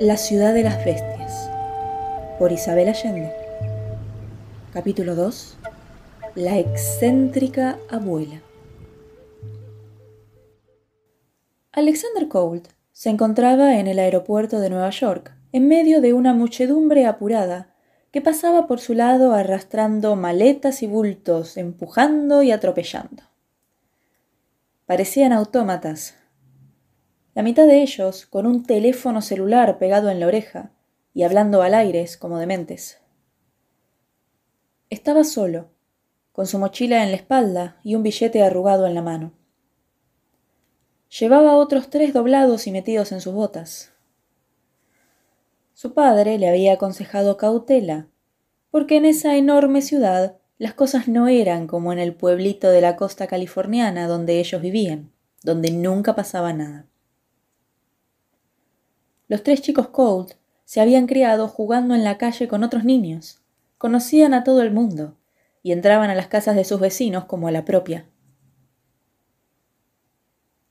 La ciudad de las bestias por Isabel Allende. Capítulo 2. La excéntrica abuela. Alexander Colt se encontraba en el aeropuerto de Nueva York, en medio de una muchedumbre apurada que pasaba por su lado arrastrando maletas y bultos, empujando y atropellando. Parecían autómatas, la mitad de ellos con un teléfono celular pegado en la oreja y hablando al aire como dementes. Estaba solo, con su mochila en la espalda y un billete arrugado en la mano. Llevaba otros tres doblados y metidos en sus botas. Su padre le había aconsejado cautela, porque en esa enorme ciudad las cosas no eran como en el pueblito de la costa californiana donde ellos vivían, donde nunca pasaba nada. Los tres chicos Colt se habían criado jugando en la calle con otros niños, conocían a todo el mundo y entraban a las casas de sus vecinos como a la propia.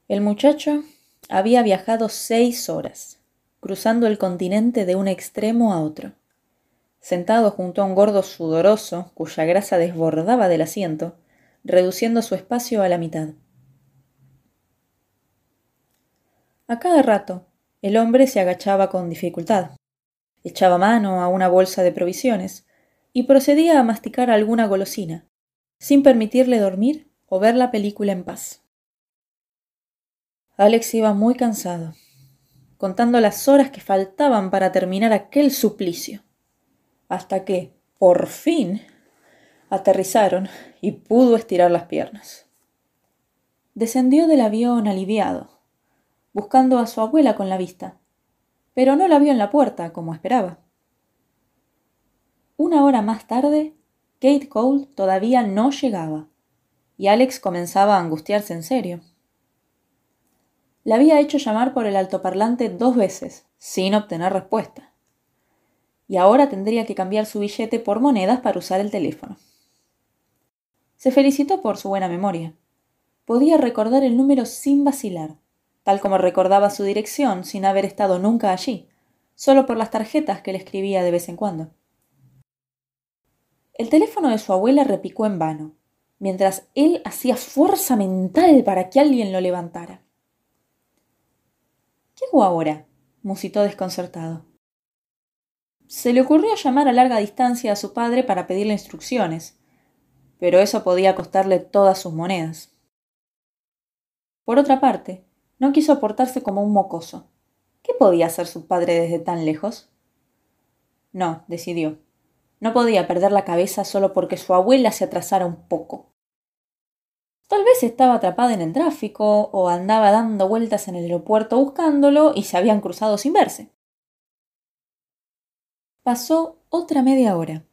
El muchacho había viajado seis horas, cruzando el continente de un extremo a otro. Sentado junto a un gordo sudoroso cuya grasa desbordaba del asiento, reduciendo su espacio a la mitad. A cada rato el hombre se agachaba con dificultad, echaba mano a una bolsa de provisiones y procedía a masticar alguna golosina, sin permitirle dormir o ver la película en paz. Alex iba muy cansado, contando las horas que faltaban para terminar aquel suplicio, hasta que, por fin, aterrizaron y pudo estirar las piernas. Descendió del avión aliviado, buscando a su abuela con la vista, pero no la vio en la puerta, como esperaba. Una hora más tarde, Kate Cole todavía no llegaba, y Alex comenzaba a angustiarse en serio. La había hecho llamar por el altoparlante dos veces, sin obtener respuesta. Y ahora tendría que cambiar su billete por monedas para usar el teléfono. Se felicitó por su buena memoria. Podía recordar el número sin vacilar tal como recordaba su dirección sin haber estado nunca allí, solo por las tarjetas que le escribía de vez en cuando. El teléfono de su abuela repicó en vano, mientras él hacía fuerza mental para que alguien lo levantara. ¿Qué hago ahora? musitó desconcertado. Se le ocurrió llamar a larga distancia a su padre para pedirle instrucciones, pero eso podía costarle todas sus monedas. Por otra parte, no quiso portarse como un mocoso. ¿Qué podía hacer su padre desde tan lejos? No, decidió. No podía perder la cabeza solo porque su abuela se atrasara un poco. Tal vez estaba atrapada en el tráfico o andaba dando vueltas en el aeropuerto buscándolo y se habían cruzado sin verse. Pasó otra media hora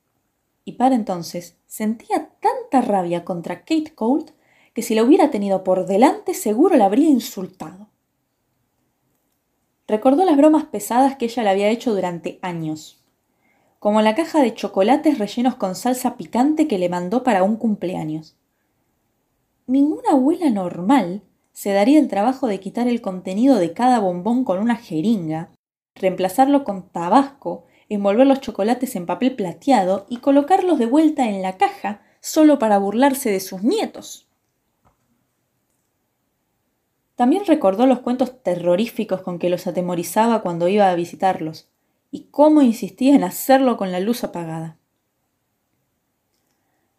y para entonces sentía tanta rabia contra Kate Colt que si la hubiera tenido por delante seguro la habría insultado. Recordó las bromas pesadas que ella le había hecho durante años, como la caja de chocolates rellenos con salsa picante que le mandó para un cumpleaños. Ninguna abuela normal se daría el trabajo de quitar el contenido de cada bombón con una jeringa, reemplazarlo con tabasco, envolver los chocolates en papel plateado y colocarlos de vuelta en la caja solo para burlarse de sus nietos. También recordó los cuentos terroríficos con que los atemorizaba cuando iba a visitarlos, y cómo insistía en hacerlo con la luz apagada.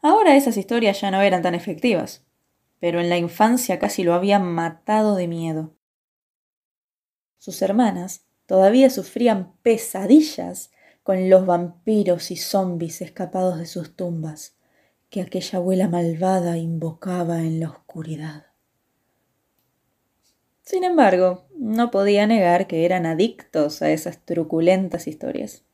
Ahora esas historias ya no eran tan efectivas, pero en la infancia casi lo habían matado de miedo. Sus hermanas todavía sufrían pesadillas con los vampiros y zombis escapados de sus tumbas que aquella abuela malvada invocaba en la oscuridad. Sin embargo, no podía negar que eran adictos a esas truculentas historias.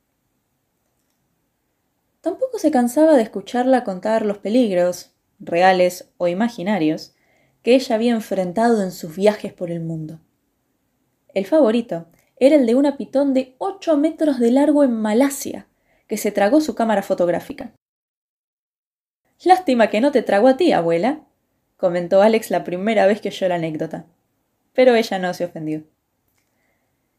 Tampoco se cansaba de escucharla contar los peligros, reales o imaginarios, que ella había enfrentado en sus viajes por el mundo. El favorito era el de una pitón de ocho metros de largo en Malasia, que se tragó su cámara fotográfica. Lástima que no te tragó a ti, abuela, comentó Alex la primera vez que oyó la anécdota pero ella no se ofendió.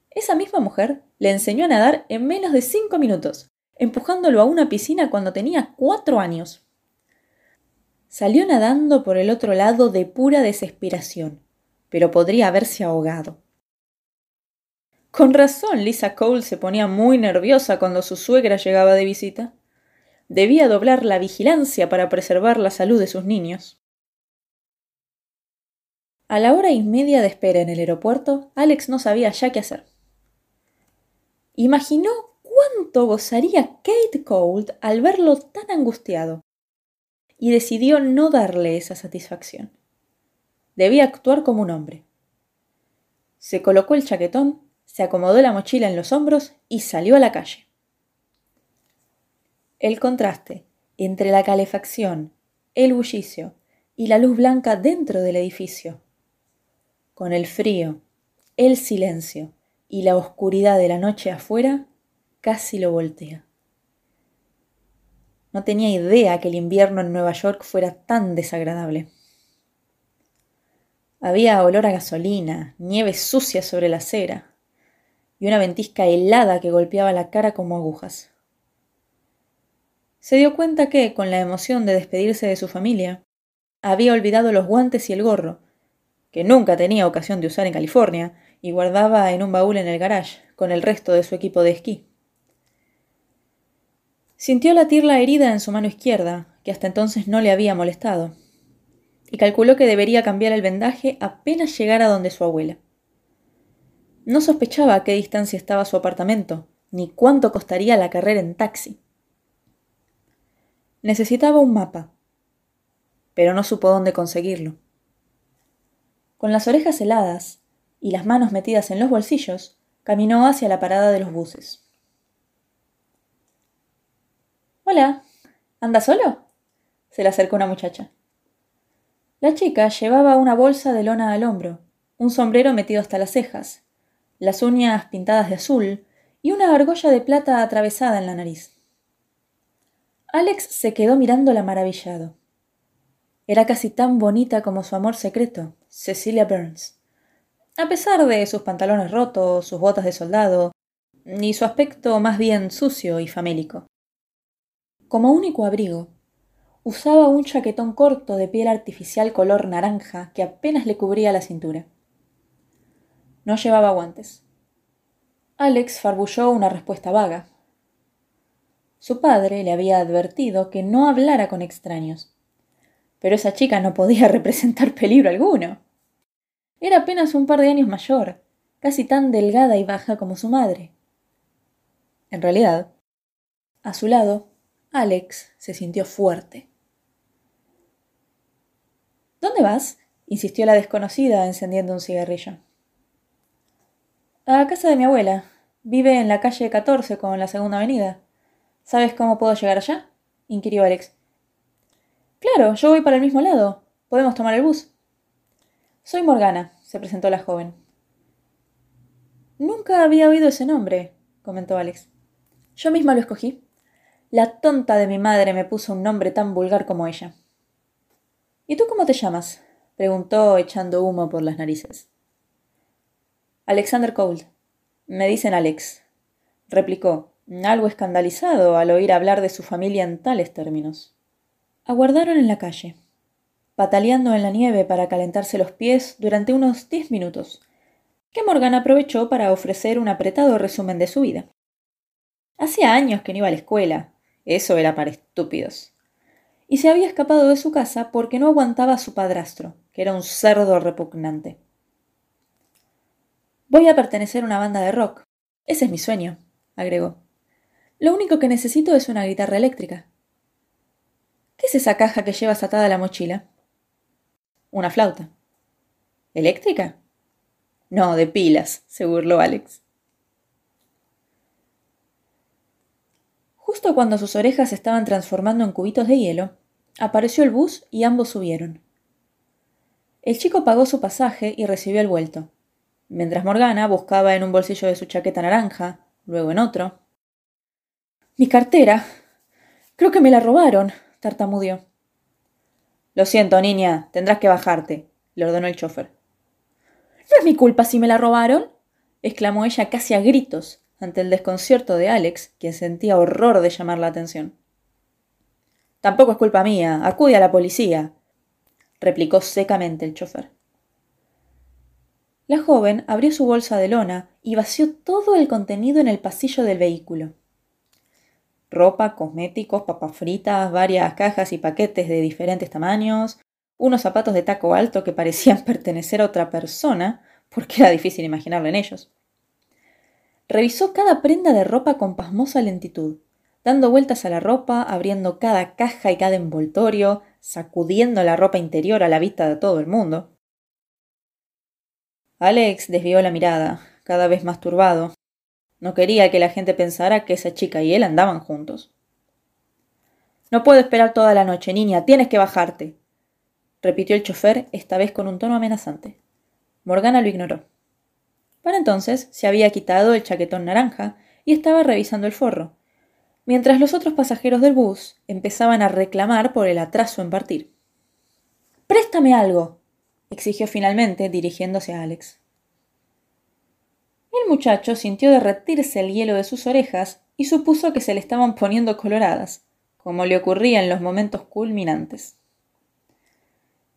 esa misma mujer le enseñó a nadar en menos de cinco minutos, empujándolo a una piscina cuando tenía cuatro años. Salió nadando por el otro lado de pura desesperación, pero podría haberse ahogado. Con razón, Lisa Cole se ponía muy nerviosa cuando su suegra llegaba de visita. Debía doblar la vigilancia para preservar la salud de sus niños. A la hora y media de espera en el aeropuerto, Alex no sabía ya qué hacer. Imaginó cuánto gozaría Kate Cold al verlo tan angustiado, y decidió no darle esa satisfacción. Debía actuar como un hombre. Se colocó el chaquetón se acomodó la mochila en los hombros y salió a la calle. El contraste entre la calefacción, el bullicio y la luz blanca dentro del edificio, con el frío, el silencio y la oscuridad de la noche afuera, casi lo voltea. No tenía idea que el invierno en Nueva York fuera tan desagradable. Había olor a gasolina, nieve sucia sobre la acera, y una ventisca helada que golpeaba la cara como agujas. Se dio cuenta que, con la emoción de despedirse de su familia, había olvidado los guantes y el gorro, que nunca tenía ocasión de usar en California, y guardaba en un baúl en el garage, con el resto de su equipo de esquí. Sintió latir la herida en su mano izquierda, que hasta entonces no le había molestado, y calculó que debería cambiar el vendaje apenas llegara donde su abuela. No sospechaba a qué distancia estaba su apartamento, ni cuánto costaría la carrera en taxi. Necesitaba un mapa, pero no supo dónde conseguirlo. Con las orejas heladas y las manos metidas en los bolsillos, caminó hacia la parada de los buses. Hola, ¿anda solo? se le acercó una muchacha. La chica llevaba una bolsa de lona al hombro, un sombrero metido hasta las cejas las uñas pintadas de azul y una argolla de plata atravesada en la nariz. Alex se quedó mirándola maravillado. Era casi tan bonita como su amor secreto, Cecilia Burns. A pesar de sus pantalones rotos, sus botas de soldado, y su aspecto más bien sucio y famélico. Como único abrigo, usaba un chaquetón corto de piel artificial color naranja que apenas le cubría la cintura. No llevaba guantes. Alex farbulló una respuesta vaga. Su padre le había advertido que no hablara con extraños. Pero esa chica no podía representar peligro alguno. Era apenas un par de años mayor, casi tan delgada y baja como su madre. En realidad, a su lado, Alex se sintió fuerte. ¿Dónde vas? insistió la desconocida encendiendo un cigarrillo. A casa de mi abuela. Vive en la calle 14 con la segunda avenida. ¿Sabes cómo puedo llegar allá? inquirió Alex. Claro, yo voy para el mismo lado. Podemos tomar el bus. Soy Morgana, se presentó la joven. Nunca había oído ese nombre, comentó Alex. Yo misma lo escogí. La tonta de mi madre me puso un nombre tan vulgar como ella. ¿Y tú cómo te llamas? preguntó echando humo por las narices. Alexander Cole. Me dicen Alex, replicó, algo escandalizado al oír hablar de su familia en tales términos. Aguardaron en la calle, pataleando en la nieve para calentarse los pies durante unos diez minutos, que Morgan aprovechó para ofrecer un apretado resumen de su vida. Hacía años que no iba a la escuela, eso era para estúpidos. Y se había escapado de su casa porque no aguantaba a su padrastro, que era un cerdo repugnante. Voy a pertenecer a una banda de rock. Ese es mi sueño, agregó. Lo único que necesito es una guitarra eléctrica. ¿Qué es esa caja que llevas atada a la mochila? Una flauta. ¿Eléctrica? No, de pilas, se burló Alex. Justo cuando sus orejas se estaban transformando en cubitos de hielo, apareció el bus y ambos subieron. El chico pagó su pasaje y recibió el vuelto mientras Morgana buscaba en un bolsillo de su chaqueta naranja, luego en otro. Mi cartera. Creo que me la robaron, tartamudeó. Lo siento, niña, tendrás que bajarte, le ordenó el chofer. No es mi culpa si me la robaron. exclamó ella casi a gritos ante el desconcierto de Alex, quien sentía horror de llamar la atención. Tampoco es culpa mía. Acude a la policía, replicó secamente el chofer. La joven abrió su bolsa de lona y vació todo el contenido en el pasillo del vehículo. Ropa, cosméticos, papas fritas, varias cajas y paquetes de diferentes tamaños, unos zapatos de taco alto que parecían pertenecer a otra persona, porque era difícil imaginarlo en ellos. Revisó cada prenda de ropa con pasmosa lentitud, dando vueltas a la ropa, abriendo cada caja y cada envoltorio, sacudiendo la ropa interior a la vista de todo el mundo. Alex desvió la mirada, cada vez más turbado. No quería que la gente pensara que esa chica y él andaban juntos. No puedo esperar toda la noche, niña. Tienes que bajarte. repitió el chofer, esta vez con un tono amenazante. Morgana lo ignoró. Para entonces se había quitado el chaquetón naranja y estaba revisando el forro, mientras los otros pasajeros del bus empezaban a reclamar por el atraso en partir. Préstame algo, exigió finalmente, dirigiéndose a Alex. El muchacho sintió derretirse el hielo de sus orejas y supuso que se le estaban poniendo coloradas, como le ocurría en los momentos culminantes.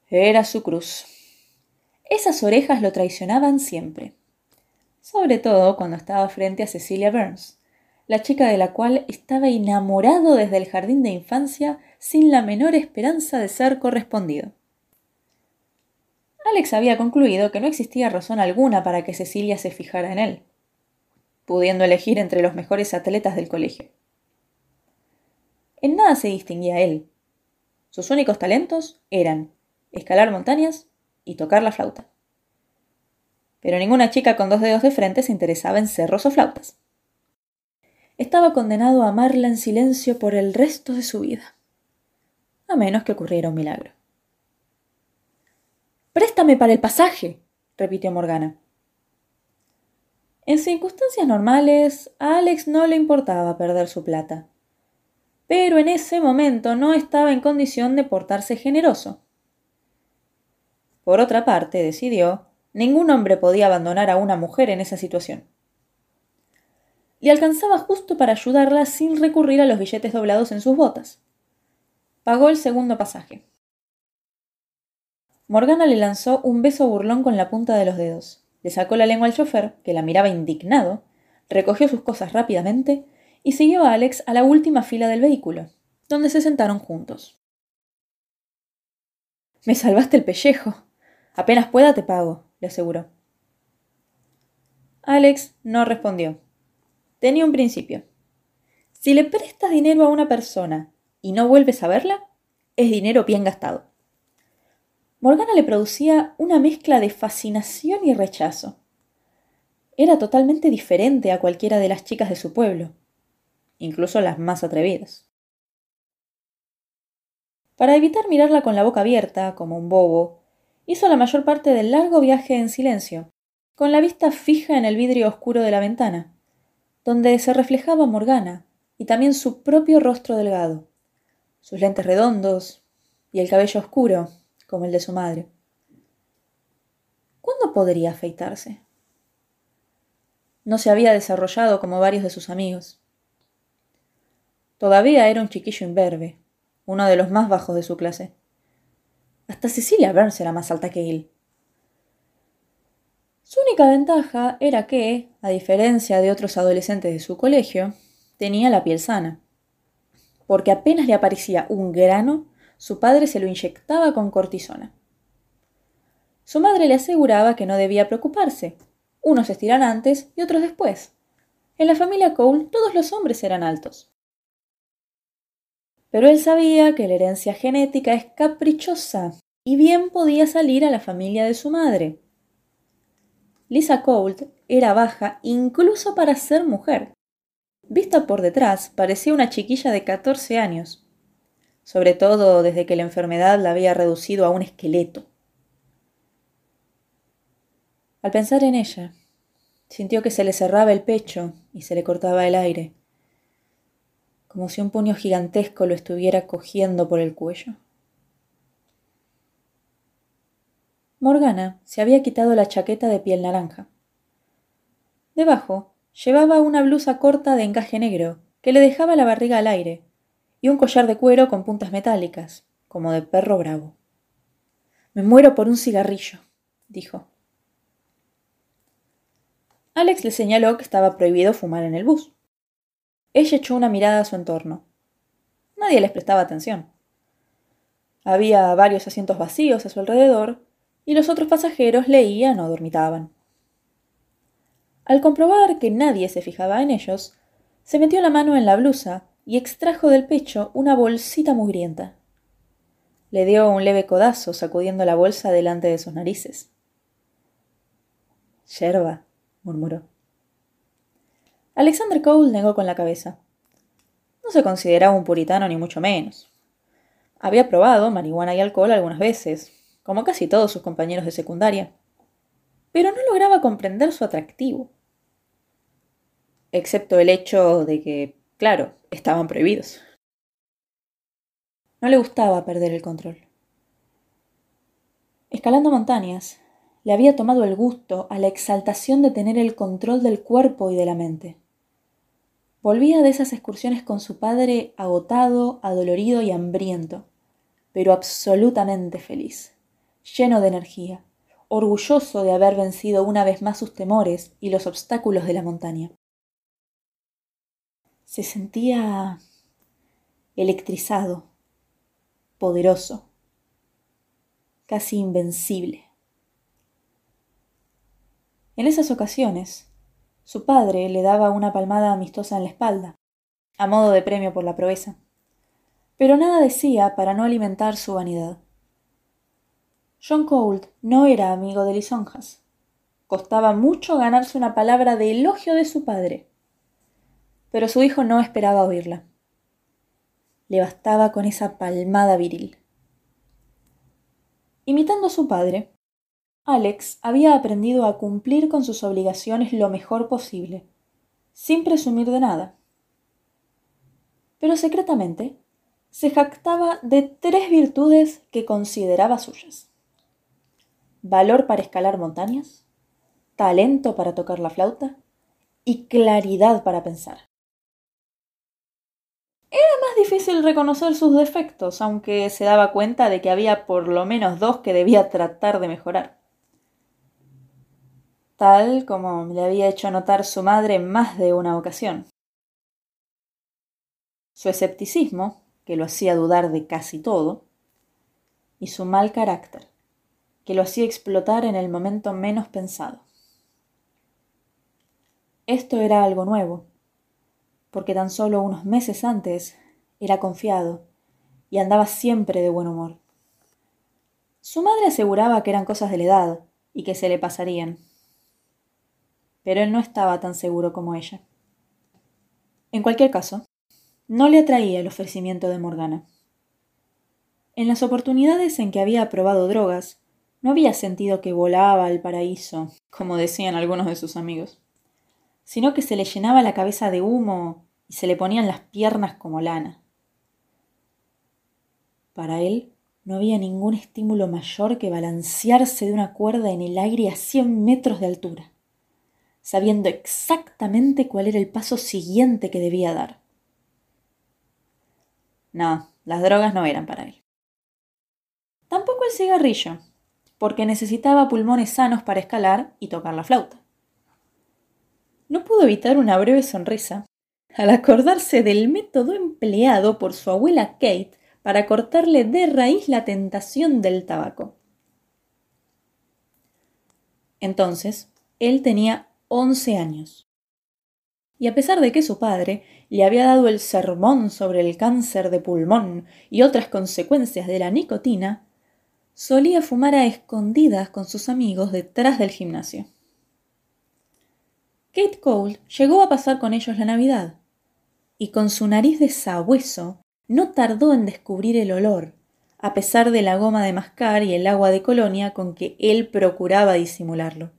Era su cruz. Esas orejas lo traicionaban siempre, sobre todo cuando estaba frente a Cecilia Burns, la chica de la cual estaba enamorado desde el jardín de infancia sin la menor esperanza de ser correspondido. Alex había concluido que no existía razón alguna para que Cecilia se fijara en él, pudiendo elegir entre los mejores atletas del colegio. En nada se distinguía él. Sus únicos talentos eran escalar montañas y tocar la flauta. Pero ninguna chica con dos dedos de frente se interesaba en cerros o flautas. Estaba condenado a amarla en silencio por el resto de su vida, a menos que ocurriera un milagro. Préstame para el pasaje, repitió Morgana. En circunstancias normales, a Alex no le importaba perder su plata. Pero en ese momento no estaba en condición de portarse generoso. Por otra parte, decidió, ningún hombre podía abandonar a una mujer en esa situación. Y alcanzaba justo para ayudarla sin recurrir a los billetes doblados en sus botas. Pagó el segundo pasaje. Morgana le lanzó un beso burlón con la punta de los dedos. Le sacó la lengua al chofer, que la miraba indignado, recogió sus cosas rápidamente y siguió a Alex a la última fila del vehículo, donde se sentaron juntos. Me salvaste el pellejo. Apenas pueda te pago, le aseguró. Alex no respondió. Tenía un principio. Si le prestas dinero a una persona y no vuelves a verla, es dinero bien gastado. Morgana le producía una mezcla de fascinación y rechazo. Era totalmente diferente a cualquiera de las chicas de su pueblo, incluso las más atrevidas. Para evitar mirarla con la boca abierta, como un bobo, hizo la mayor parte del largo viaje en silencio, con la vista fija en el vidrio oscuro de la ventana, donde se reflejaba Morgana y también su propio rostro delgado, sus lentes redondos y el cabello oscuro como el de su madre. ¿Cuándo podría afeitarse? No se había desarrollado como varios de sus amigos. Todavía era un chiquillo imberbe, uno de los más bajos de su clase. Hasta Cecilia Burns era más alta que él. Su única ventaja era que, a diferencia de otros adolescentes de su colegio, tenía la piel sana, porque apenas le aparecía un grano, su padre se lo inyectaba con cortisona. Su madre le aseguraba que no debía preocuparse. Unos estiran antes y otros después. En la familia Cole todos los hombres eran altos. Pero él sabía que la herencia genética es caprichosa y bien podía salir a la familia de su madre. Lisa Colt era baja incluso para ser mujer. Vista por detrás, parecía una chiquilla de 14 años sobre todo desde que la enfermedad la había reducido a un esqueleto. Al pensar en ella, sintió que se le cerraba el pecho y se le cortaba el aire, como si un puño gigantesco lo estuviera cogiendo por el cuello. Morgana se había quitado la chaqueta de piel naranja. Debajo llevaba una blusa corta de encaje negro que le dejaba la barriga al aire y un collar de cuero con puntas metálicas, como de perro bravo. Me muero por un cigarrillo, dijo. Alex le señaló que estaba prohibido fumar en el bus. Ella echó una mirada a su entorno. Nadie les prestaba atención. Había varios asientos vacíos a su alrededor y los otros pasajeros leían o dormitaban. Al comprobar que nadie se fijaba en ellos, se metió la mano en la blusa y extrajo del pecho una bolsita mugrienta. Le dio un leve codazo sacudiendo la bolsa delante de sus narices. Yerba, murmuró. Alexander Cole negó con la cabeza. No se consideraba un puritano ni mucho menos. Había probado marihuana y alcohol algunas veces, como casi todos sus compañeros de secundaria, pero no lograba comprender su atractivo. Excepto el hecho de que, claro, estaban prohibidos. No le gustaba perder el control. Escalando montañas, le había tomado el gusto a la exaltación de tener el control del cuerpo y de la mente. Volvía de esas excursiones con su padre agotado, adolorido y hambriento, pero absolutamente feliz, lleno de energía, orgulloso de haber vencido una vez más sus temores y los obstáculos de la montaña. Se sentía electrizado, poderoso, casi invencible. En esas ocasiones, su padre le daba una palmada amistosa en la espalda, a modo de premio por la proeza, pero nada decía para no alimentar su vanidad. John Cold no era amigo de lisonjas. Costaba mucho ganarse una palabra de elogio de su padre, pero su hijo no esperaba oírla. Le bastaba con esa palmada viril. Imitando a su padre, Alex había aprendido a cumplir con sus obligaciones lo mejor posible, sin presumir de nada. Pero secretamente se jactaba de tres virtudes que consideraba suyas. Valor para escalar montañas, talento para tocar la flauta y claridad para pensar. Era más difícil reconocer sus defectos, aunque se daba cuenta de que había por lo menos dos que debía tratar de mejorar. Tal como le había hecho notar su madre en más de una ocasión. Su escepticismo, que lo hacía dudar de casi todo, y su mal carácter, que lo hacía explotar en el momento menos pensado. Esto era algo nuevo, porque tan solo unos meses antes era confiado y andaba siempre de buen humor. Su madre aseguraba que eran cosas de la edad y que se le pasarían. Pero él no estaba tan seguro como ella. En cualquier caso, no le atraía el ofrecimiento de Morgana. En las oportunidades en que había probado drogas, no había sentido que volaba al paraíso, como decían algunos de sus amigos sino que se le llenaba la cabeza de humo y se le ponían las piernas como lana. Para él no había ningún estímulo mayor que balancearse de una cuerda en el aire a cien metros de altura, sabiendo exactamente cuál era el paso siguiente que debía dar. No, las drogas no eran para él. Tampoco el cigarrillo, porque necesitaba pulmones sanos para escalar y tocar la flauta no pudo evitar una breve sonrisa al acordarse del método empleado por su abuela Kate para cortarle de raíz la tentación del tabaco. Entonces, él tenía once años. Y a pesar de que su padre le había dado el sermón sobre el cáncer de pulmón y otras consecuencias de la nicotina, solía fumar a escondidas con sus amigos detrás del gimnasio. Kate Cole llegó a pasar con ellos la Navidad, y con su nariz de sabueso no tardó en descubrir el olor, a pesar de la goma de mascar y el agua de colonia con que él procuraba disimularlo.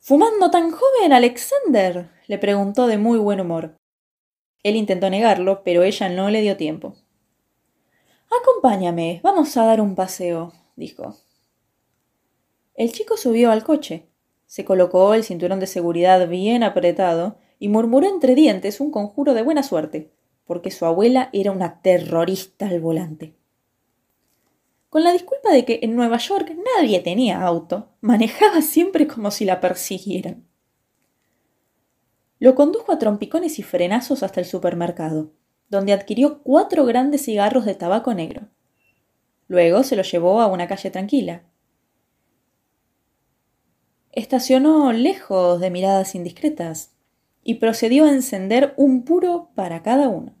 ¿Fumando tan joven, Alexander? le preguntó de muy buen humor. Él intentó negarlo, pero ella no le dio tiempo. Acompáñame, vamos a dar un paseo, dijo. El chico subió al coche, Se colocó el cinturón de seguridad bien apretado y murmuró entre dientes un conjuro de buena suerte, porque su abuela era una terrorista al volante. Con la disculpa de que en Nueva York nadie tenía auto, manejaba siempre como si la persiguieran. Lo condujo a trompicones y frenazos hasta el supermercado, donde adquirió cuatro grandes cigarros de tabaco negro. Luego se lo llevó a una calle tranquila. Estacionó lejos de miradas indiscretas y procedió a encender un puro para cada uno.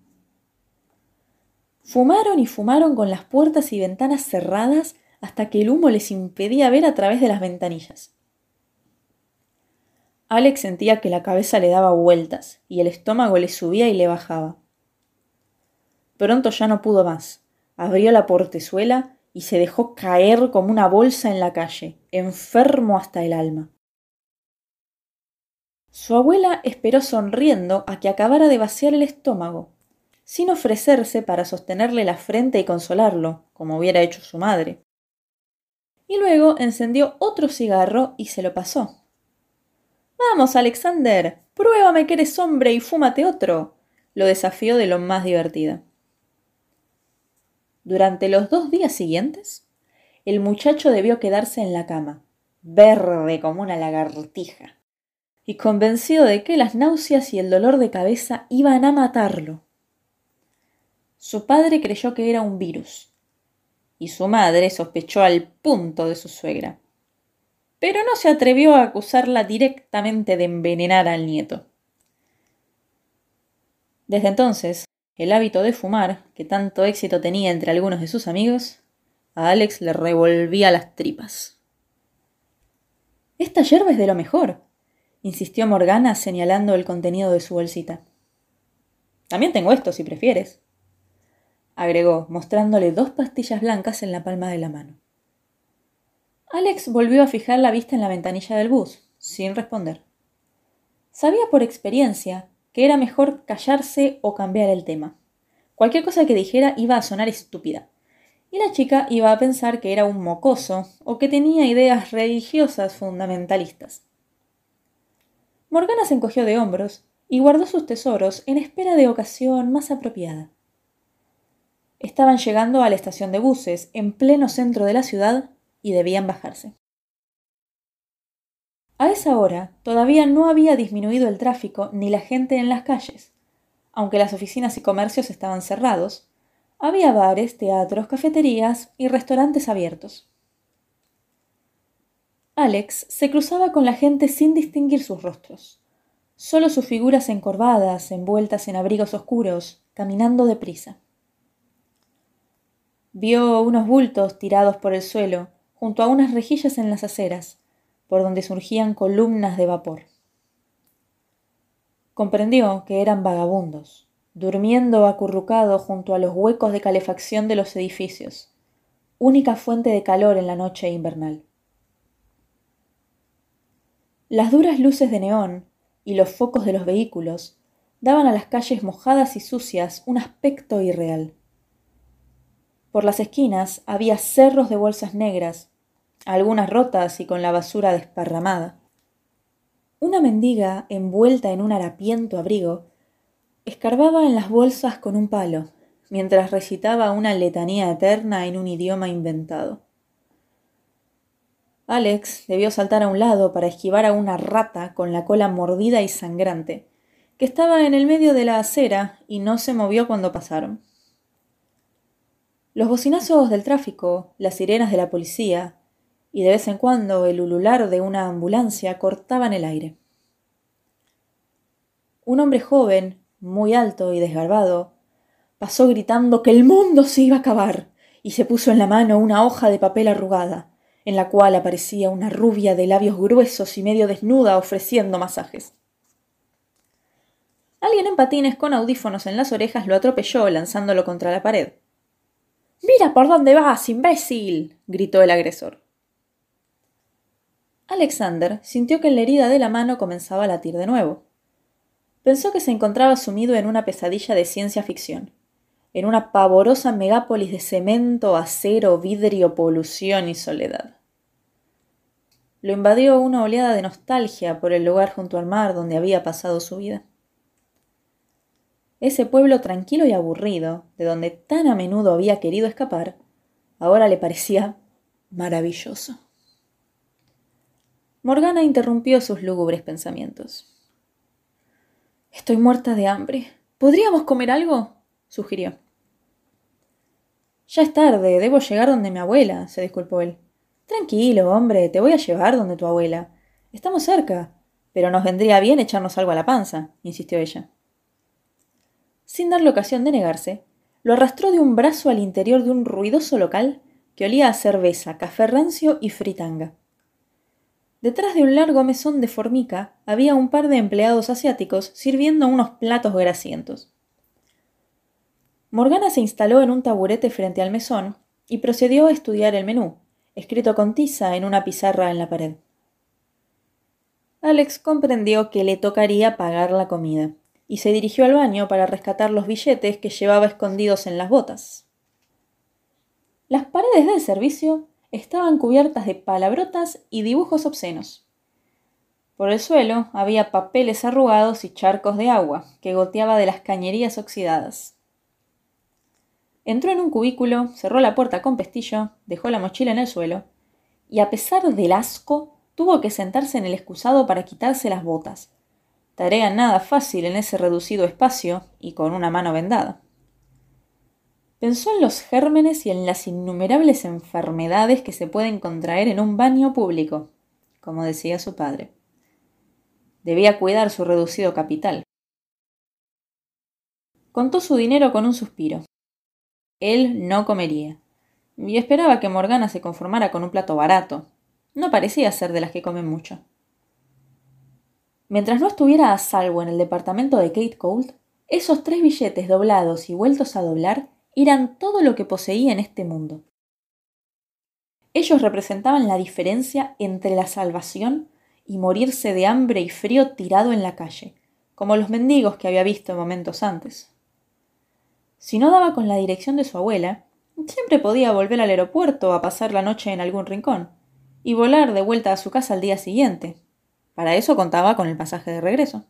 Fumaron y fumaron con las puertas y ventanas cerradas hasta que el humo les impedía ver a través de las ventanillas. Alex sentía que la cabeza le daba vueltas y el estómago le subía y le bajaba. Pronto ya no pudo más. Abrió la portezuela y se dejó caer como una bolsa en la calle, enfermo hasta el alma. Su abuela esperó sonriendo a que acabara de vaciar el estómago, sin ofrecerse para sostenerle la frente y consolarlo, como hubiera hecho su madre. Y luego encendió otro cigarro y se lo pasó. Vamos, Alexander, pruébame que eres hombre y fúmate otro, lo desafió de lo más divertida. Durante los dos días siguientes, el muchacho debió quedarse en la cama, verde como una lagartija, y convencido de que las náuseas y el dolor de cabeza iban a matarlo. Su padre creyó que era un virus, y su madre sospechó al punto de su suegra pero no se atrevió a acusarla directamente de envenenar al nieto. Desde entonces, el hábito de fumar, que tanto éxito tenía entre algunos de sus amigos, a Alex le revolvía las tripas. Esta yerba es de lo mejor, insistió Morgana señalando el contenido de su bolsita. También tengo esto, si prefieres, agregó, mostrándole dos pastillas blancas en la palma de la mano. Alex volvió a fijar la vista en la ventanilla del bus, sin responder. Sabía por experiencia que era mejor callarse o cambiar el tema. Cualquier cosa que dijera iba a sonar estúpida, y la chica iba a pensar que era un mocoso o que tenía ideas religiosas fundamentalistas. Morgana se encogió de hombros y guardó sus tesoros en espera de ocasión más apropiada. Estaban llegando a la estación de buses, en pleno centro de la ciudad, y debían bajarse. A esa hora todavía no había disminuido el tráfico ni la gente en las calles. Aunque las oficinas y comercios estaban cerrados, había bares, teatros, cafeterías y restaurantes abiertos. Alex se cruzaba con la gente sin distinguir sus rostros, solo sus figuras encorvadas, envueltas en abrigos oscuros, caminando deprisa. Vio unos bultos tirados por el suelo junto a unas rejillas en las aceras, por donde surgían columnas de vapor. Comprendió que eran vagabundos, durmiendo acurrucado junto a los huecos de calefacción de los edificios, única fuente de calor en la noche invernal. Las duras luces de neón y los focos de los vehículos daban a las calles mojadas y sucias un aspecto irreal. Por las esquinas había cerros de bolsas negras algunas rotas y con la basura desparramada. Una mendiga, envuelta en un harapiento abrigo, escarbaba en las bolsas con un palo, mientras recitaba una letanía eterna en un idioma inventado. Alex debió saltar a un lado para esquivar a una rata con la cola mordida y sangrante, que estaba en el medio de la acera y no se movió cuando pasaron. Los bocinazos del tráfico, las sirenas de la policía, y de vez en cuando el ulular de una ambulancia cortaban el aire. Un hombre joven, muy alto y desgarbado, pasó gritando que el mundo se iba a acabar y se puso en la mano una hoja de papel arrugada, en la cual aparecía una rubia de labios gruesos y medio desnuda ofreciendo masajes. Alguien en patines con audífonos en las orejas lo atropelló lanzándolo contra la pared. Mira por dónde vas, imbécil. gritó el agresor. Alexander sintió que la herida de la mano comenzaba a latir de nuevo. Pensó que se encontraba sumido en una pesadilla de ciencia ficción, en una pavorosa megápolis de cemento, acero, vidrio, polución y soledad. lo invadió una oleada de nostalgia por el lugar junto al mar donde había pasado su vida. Ese pueblo tranquilo y aburrido, de donde tan a menudo había querido escapar, ahora le parecía maravilloso. Morgana interrumpió sus lúgubres pensamientos. Estoy muerta de hambre. ¿Podríamos comer algo? sugirió. Ya es tarde, debo llegar donde mi abuela, se disculpó él. Tranquilo, hombre, te voy a llevar donde tu abuela. Estamos cerca, pero nos vendría bien echarnos algo a la panza, insistió ella. Sin darle ocasión de negarse, lo arrastró de un brazo al interior de un ruidoso local que olía a cerveza, café rancio y fritanga. Detrás de un largo mesón de formica había un par de empleados asiáticos sirviendo unos platos grasientos. Morgana se instaló en un taburete frente al mesón y procedió a estudiar el menú, escrito con tiza en una pizarra en la pared. Alex comprendió que le tocaría pagar la comida y se dirigió al baño para rescatar los billetes que llevaba escondidos en las botas. Las paredes del servicio estaban cubiertas de palabrotas y dibujos obscenos. Por el suelo había papeles arrugados y charcos de agua que goteaba de las cañerías oxidadas. Entró en un cubículo, cerró la puerta con pestillo, dejó la mochila en el suelo, y a pesar del asco, tuvo que sentarse en el excusado para quitarse las botas. Tarea nada fácil en ese reducido espacio y con una mano vendada. Pensó en los gérmenes y en las innumerables enfermedades que se pueden contraer en un baño público, como decía su padre. Debía cuidar su reducido capital. Contó su dinero con un suspiro. Él no comería, y esperaba que Morgana se conformara con un plato barato. No parecía ser de las que comen mucho. Mientras no estuviera a salvo en el departamento de Kate Colt, esos tres billetes doblados y vueltos a doblar eran todo lo que poseía en este mundo. Ellos representaban la diferencia entre la salvación y morirse de hambre y frío tirado en la calle, como los mendigos que había visto momentos antes. Si no daba con la dirección de su abuela, siempre podía volver al aeropuerto a pasar la noche en algún rincón, y volar de vuelta a su casa al día siguiente. Para eso contaba con el pasaje de regreso.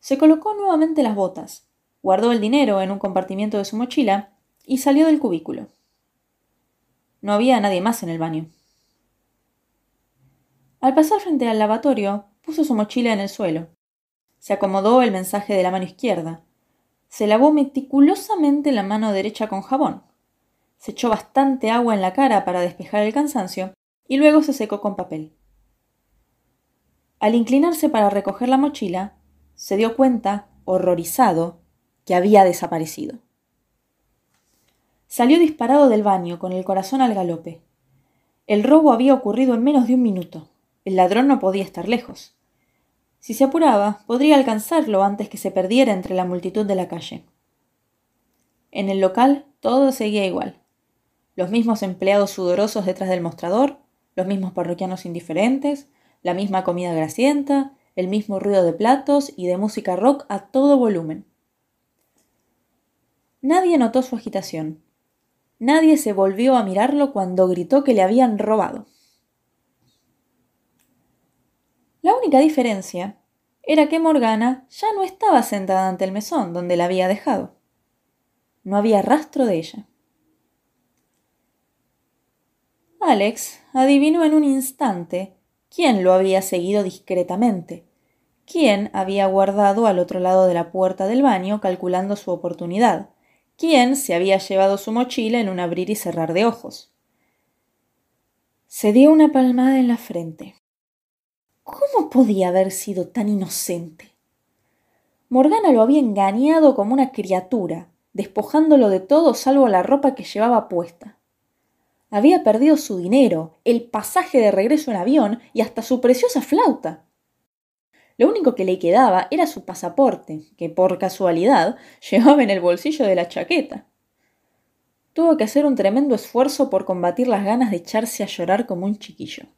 Se colocó nuevamente las botas, guardó el dinero en un compartimiento de su mochila y salió del cubículo. No había nadie más en el baño. Al pasar frente al lavatorio, puso su mochila en el suelo. Se acomodó el mensaje de la mano izquierda. Se lavó meticulosamente la mano derecha con jabón. Se echó bastante agua en la cara para despejar el cansancio y luego se secó con papel. Al inclinarse para recoger la mochila, se dio cuenta, horrorizado, que había desaparecido. Salió disparado del baño, con el corazón al galope. El robo había ocurrido en menos de un minuto. El ladrón no podía estar lejos. Si se apuraba, podría alcanzarlo antes que se perdiera entre la multitud de la calle. En el local todo seguía igual. Los mismos empleados sudorosos detrás del mostrador, los mismos parroquianos indiferentes, la misma comida grasienta, el mismo ruido de platos y de música rock a todo volumen. Nadie notó su agitación. Nadie se volvió a mirarlo cuando gritó que le habían robado. La única diferencia era que Morgana ya no estaba sentada ante el mesón donde la había dejado. No había rastro de ella. Alex adivinó en un instante quién lo había seguido discretamente, quién había guardado al otro lado de la puerta del baño calculando su oportunidad, quién se había llevado su mochila en un abrir y cerrar de ojos. Se dio una palmada en la frente. ¿Cómo podía haber sido tan inocente? Morgana lo había engañado como una criatura, despojándolo de todo salvo la ropa que llevaba puesta. Había perdido su dinero, el pasaje de regreso en avión y hasta su preciosa flauta. Lo único que le quedaba era su pasaporte, que por casualidad llevaba en el bolsillo de la chaqueta. Tuvo que hacer un tremendo esfuerzo por combatir las ganas de echarse a llorar como un chiquillo.